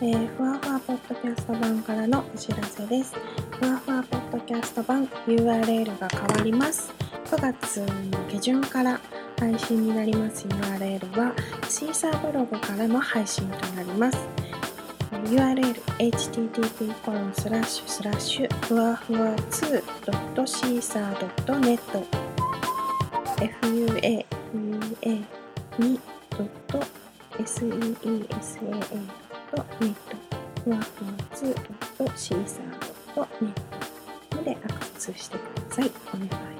え、ふわふわポッドキャスト版からのお知らせです。ふわふわポッドキャスト版 URL が変わります。9月の下旬から配信になります URL はシーサーブログからの配信となります。URL http コロンスラッシュスラッシュふわふわ 2.caesar.net fua fua 2.seesaa とネット、ふわふわ 2.caesar.net までアクセスしてください。お願いします。